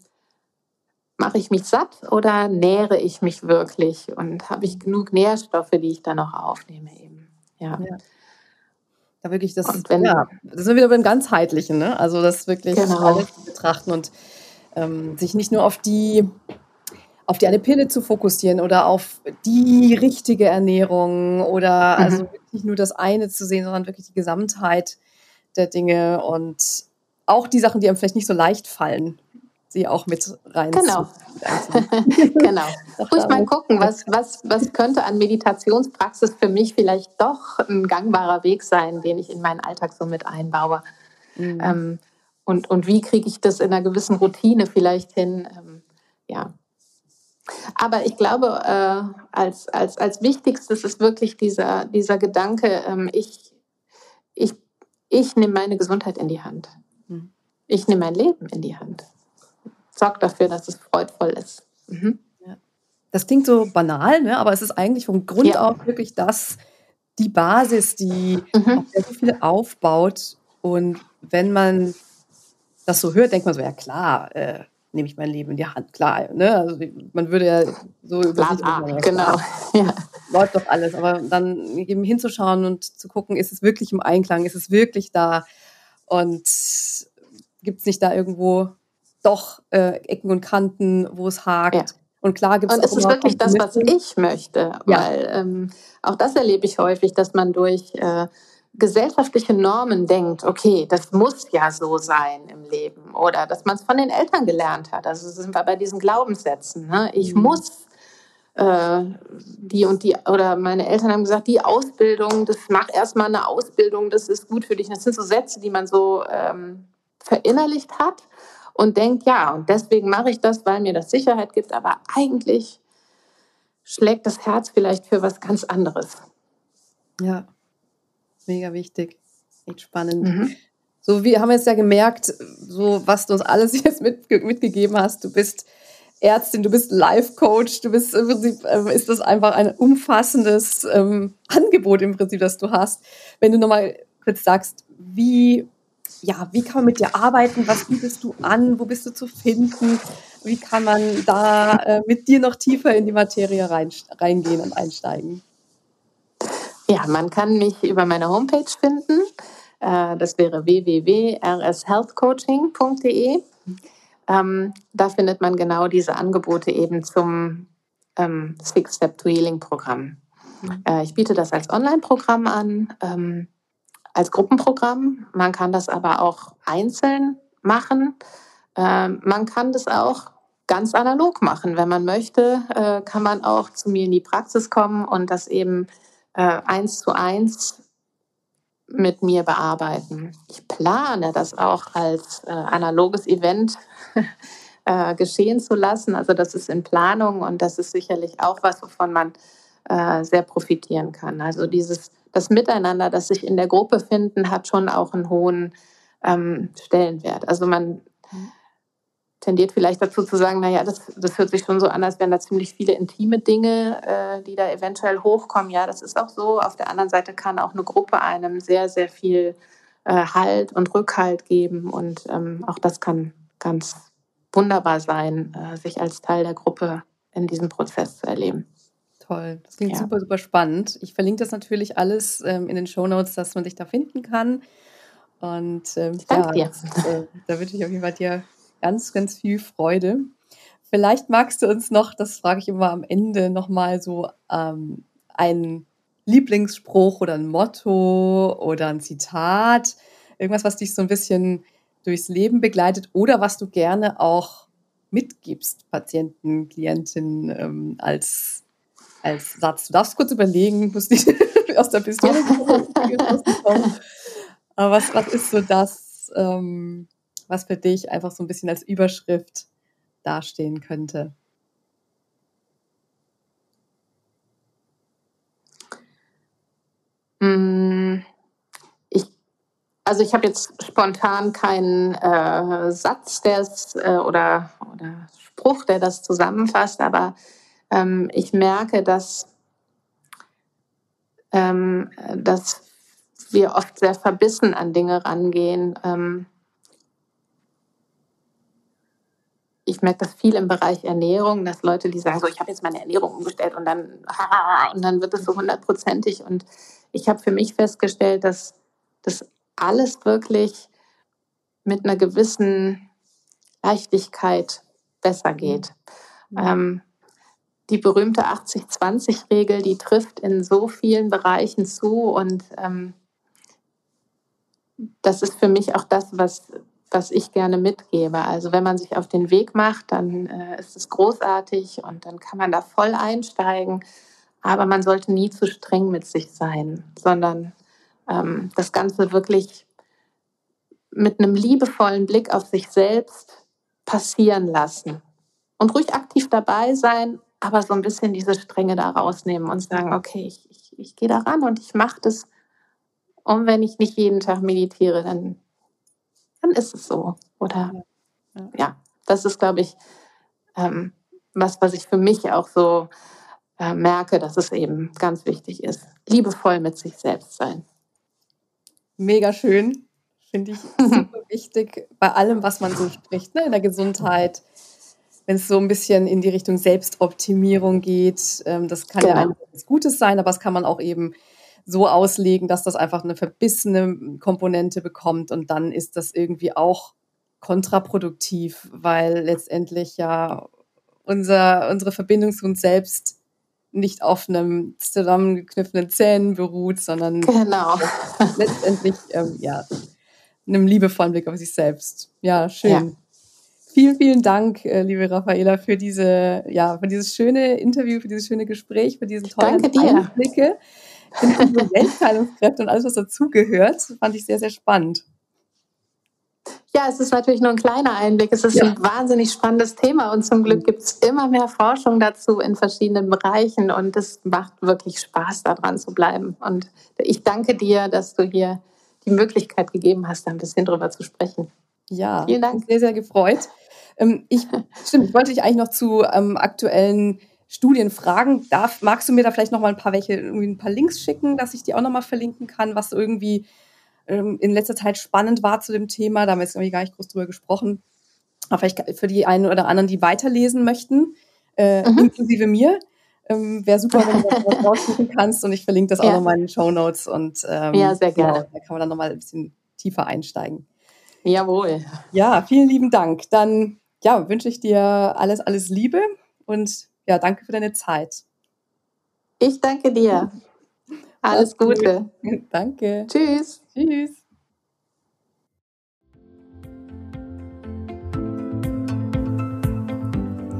mache ich mich satt oder nähere ich mich wirklich und habe ich genug Nährstoffe, die ich dann noch aufnehme eben. Ja. ja. Da wirklich das, wenn, ja, das sind wieder beim ganzheitlichen, ne? Also das wirklich genau. alles betrachten und ähm, sich nicht nur auf die auf die eine Pille zu fokussieren oder auf die richtige Ernährung oder mhm. also wirklich nur das eine zu sehen, sondern wirklich die Gesamtheit der Dinge und auch die Sachen, die einem vielleicht nicht so leicht fallen, sie auch mit rein. Genau. <laughs> genau. Ruhig mal gucken, was, was, was könnte an Meditationspraxis für mich vielleicht doch ein gangbarer Weg sein, den ich in meinen Alltag so mit einbaue. Mhm. Ähm, und, und wie kriege ich das in einer gewissen Routine vielleicht hin? Ähm, ja. Aber ich glaube, äh, als, als, als wichtigstes ist wirklich dieser, dieser Gedanke, ähm, ich, ich, ich nehme meine Gesundheit in die Hand. Mhm. Ich nehme mein Leben in die Hand sorgt dafür, dass es freudvoll ist. Mhm. Das klingt so banal, ne? aber es ist eigentlich vom Grund ja. auf wirklich das, die Basis, die mhm. auf der so viel aufbaut. Und wenn man das so hört, denkt man so, ja klar, äh, nehme ich mein Leben in die Hand, klar. Ne? Also man würde ja so über sich sagen, genau. <laughs> Ja. Läuft doch alles. Aber dann eben hinzuschauen und zu gucken, ist es wirklich im Einklang, ist es wirklich da und gibt es nicht da irgendwo doch äh, Ecken und Kanten, wo es hakt. Ja. Und klar gibt es Und es ist wirklich das, was ich möchte, ja. weil ähm, auch das erlebe ich häufig, dass man durch äh, gesellschaftliche Normen denkt, okay, das muss ja so sein im Leben oder dass man es von den Eltern gelernt hat. Also sind wir bei diesen Glaubenssätzen. Ne? Ich mhm. muss äh, die und die, oder meine Eltern haben gesagt, die Ausbildung, das mach erstmal eine Ausbildung, das ist gut für dich. Das sind so Sätze, die man so ähm, verinnerlicht hat und denkt, ja, und deswegen mache ich das, weil mir das Sicherheit gibt, aber eigentlich schlägt das Herz vielleicht für was ganz anderes. Ja, mega wichtig. Echt spannend. Mhm. So, wir haben jetzt ja gemerkt, so was du uns alles <laughs> jetzt mit, mitgegeben hast. Du bist Ärztin, du bist Life-Coach, du bist im Prinzip, äh, ist das einfach ein umfassendes ähm, Angebot im Prinzip, das du hast. Wenn du nochmal kurz sagst, wie ja, wie kann man mit dir arbeiten? Was bietest du an? Wo bist du zu finden? Wie kann man da äh, mit dir noch tiefer in die Materie rein, reingehen und einsteigen? Ja, man kann mich über meine Homepage finden. Äh, das wäre www.rshealthcoaching.de. Ähm, da findet man genau diese Angebote eben zum ähm, Six-Step to Healing-Programm. Mhm. Äh, ich biete das als Online-Programm an. Ähm, als Gruppenprogramm. Man kann das aber auch einzeln machen. Ähm, man kann das auch ganz analog machen. Wenn man möchte, äh, kann man auch zu mir in die Praxis kommen und das eben äh, eins zu eins mit mir bearbeiten. Ich plane das auch als äh, analoges Event <laughs> geschehen zu lassen. Also das ist in Planung und das ist sicherlich auch was, wovon man sehr profitieren kann. Also dieses das Miteinander, das sich in der Gruppe finden, hat schon auch einen hohen ähm, Stellenwert. Also man tendiert vielleicht dazu zu sagen, naja, das, das hört sich schon so an, als wären da ziemlich viele intime Dinge, äh, die da eventuell hochkommen. Ja, das ist auch so. Auf der anderen Seite kann auch eine Gruppe einem sehr, sehr viel äh, Halt und Rückhalt geben. Und ähm, auch das kann ganz wunderbar sein, äh, sich als Teil der Gruppe in diesem Prozess zu erleben. Toll, das klingt ja. super, super spannend. Ich verlinke das natürlich alles ähm, in den Show Notes, dass man dich da finden kann. Und ähm, Danke ja, das, äh, da wünsche ich auf jeden Fall dir ganz, ganz viel Freude. Vielleicht magst du uns noch, das frage ich immer am Ende, nochmal so ähm, einen Lieblingsspruch oder ein Motto oder ein Zitat, irgendwas, was dich so ein bisschen durchs Leben begleitet oder was du gerne auch mitgibst, Patienten, Klientinnen ähm, als als Satz. Du darfst kurz überlegen, muss nicht <laughs> aus der Pistole <laughs> kommen. Aber was, was ist so das, ähm, was für dich einfach so ein bisschen als Überschrift dastehen könnte? Hm, ich, also ich habe jetzt spontan keinen äh, Satz, der es, äh, oder, oder Spruch, der das zusammenfasst, aber ähm, ich merke, dass, ähm, dass wir oft sehr verbissen an Dinge rangehen. Ähm, ich merke das viel im Bereich Ernährung, dass Leute, die sagen, so, ich habe jetzt meine Ernährung umgestellt und dann, <laughs> und dann wird es so hundertprozentig. Und ich habe für mich festgestellt, dass das alles wirklich mit einer gewissen Leichtigkeit besser geht. Mhm. Ähm, die berühmte 80-20-Regel, die trifft in so vielen Bereichen zu und ähm, das ist für mich auch das, was, was ich gerne mitgebe. Also wenn man sich auf den Weg macht, dann äh, ist es großartig und dann kann man da voll einsteigen. Aber man sollte nie zu streng mit sich sein, sondern ähm, das Ganze wirklich mit einem liebevollen Blick auf sich selbst passieren lassen. Und ruhig aktiv dabei sein, aber so ein bisschen diese Strenge da rausnehmen und sagen, okay, ich, ich, ich gehe da ran und ich mache das. Und wenn ich nicht jeden Tag meditiere, dann dann ist es so. Oder ja, ja das ist, glaube ich, ähm, was, was ich für mich auch so äh, merke, dass es eben ganz wichtig ist. Liebevoll mit sich selbst sein. Mega schön. Finde ich <laughs> super wichtig bei allem, was man so spricht, ne? in der Gesundheit. Wenn es so ein bisschen in die Richtung Selbstoptimierung geht, ähm, das kann genau. ja etwas Gutes sein, aber es kann man auch eben so auslegen, dass das einfach eine verbissene Komponente bekommt und dann ist das irgendwie auch kontraproduktiv, weil letztendlich ja unser, unsere Verbindung zu uns selbst nicht auf einem zusammengekniffenen Zähnen beruht, sondern genau. letztendlich ähm, ja, einem liebevollen Blick auf sich selbst. Ja, schön. Ja. Vielen, vielen Dank, äh, liebe Raffaela, für diese, ja, für dieses schöne Interview, für dieses schöne Gespräch, für diesen tollen Danke Einblicke in unsere Selbstheilungskräfte und alles, was dazugehört. Fand ich sehr, sehr spannend. Ja, es ist natürlich nur ein kleiner Einblick. Es ist ja. ein wahnsinnig spannendes Thema und zum Glück gibt es immer mehr Forschung dazu in verschiedenen Bereichen und es macht wirklich Spaß, daran zu bleiben. Und ich danke dir, dass du hier die Möglichkeit gegeben hast, da ein bisschen drüber zu sprechen. Ja, vielen Dank. Sehr, sehr gefreut. Ähm, ich, <laughs> stimmt, ich wollte dich eigentlich noch zu ähm, aktuellen Studien fragen. Darf, magst du mir da vielleicht noch mal ein paar welche, irgendwie ein paar Links schicken, dass ich die auch noch mal verlinken kann, was irgendwie ähm, in letzter Zeit spannend war zu dem Thema? Da haben wir jetzt irgendwie gar nicht groß drüber gesprochen. Aber vielleicht für die einen oder anderen, die weiterlesen möchten, äh, mhm. inklusive mir. Ähm, Wäre super, wenn du das <laughs> raussuchen kannst und ich verlinke das auch ja. nochmal in den Show Notes und ähm, ja, sehr gerne. Genau, da kann man dann nochmal ein bisschen tiefer einsteigen. Jawohl. Ja, vielen lieben Dank. Dann ja, wünsche ich dir alles, alles Liebe und ja, danke für deine Zeit. Ich danke dir. Alles Gute. <laughs> Danke. Tschüss. Tschüss.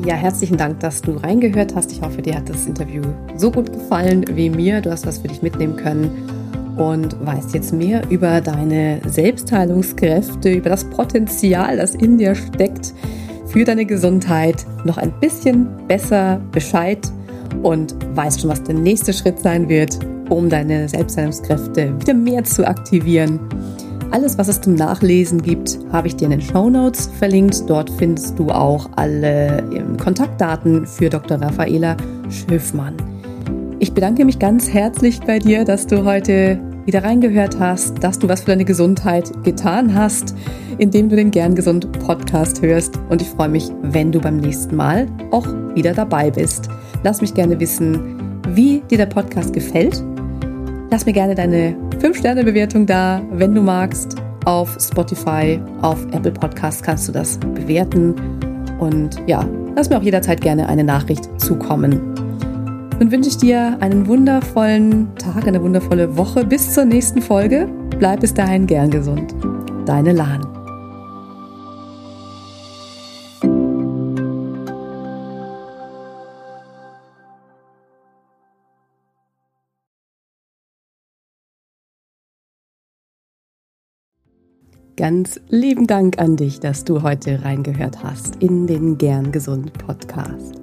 Ja, herzlichen Dank, dass du reingehört hast. Ich hoffe, dir hat das Interview so gut gefallen wie mir. Du hast was für dich mitnehmen können und weißt jetzt mehr über deine Selbstheilungskräfte, über das Potenzial, das in dir steckt für deine Gesundheit noch ein bisschen besser Bescheid und weißt schon, was der nächste Schritt sein wird, um deine Selbstheilungskräfte wieder mehr zu aktivieren. Alles, was es zum Nachlesen gibt, habe ich dir in den Show Notes verlinkt. Dort findest du auch alle ähm, Kontaktdaten für Dr. Raffaela Schiffmann. Ich bedanke mich ganz herzlich bei dir, dass du heute wieder reingehört hast, dass du was für deine Gesundheit getan hast, indem du den Gern Gesund Podcast hörst. Und ich freue mich, wenn du beim nächsten Mal auch wieder dabei bist. Lass mich gerne wissen, wie dir der Podcast gefällt. Lass mir gerne deine 5-Sterne-Bewertung da, wenn du magst. Auf Spotify, auf Apple Podcast kannst du das bewerten. Und ja, lass mir auch jederzeit gerne eine Nachricht zukommen. Nun wünsche ich dir einen wundervollen Tag, eine wundervolle Woche. Bis zur nächsten Folge. Bleib bis dahin gern gesund. Deine Lahn. Ganz lieben Dank an dich, dass du heute reingehört hast in den Gern Gesund Podcast.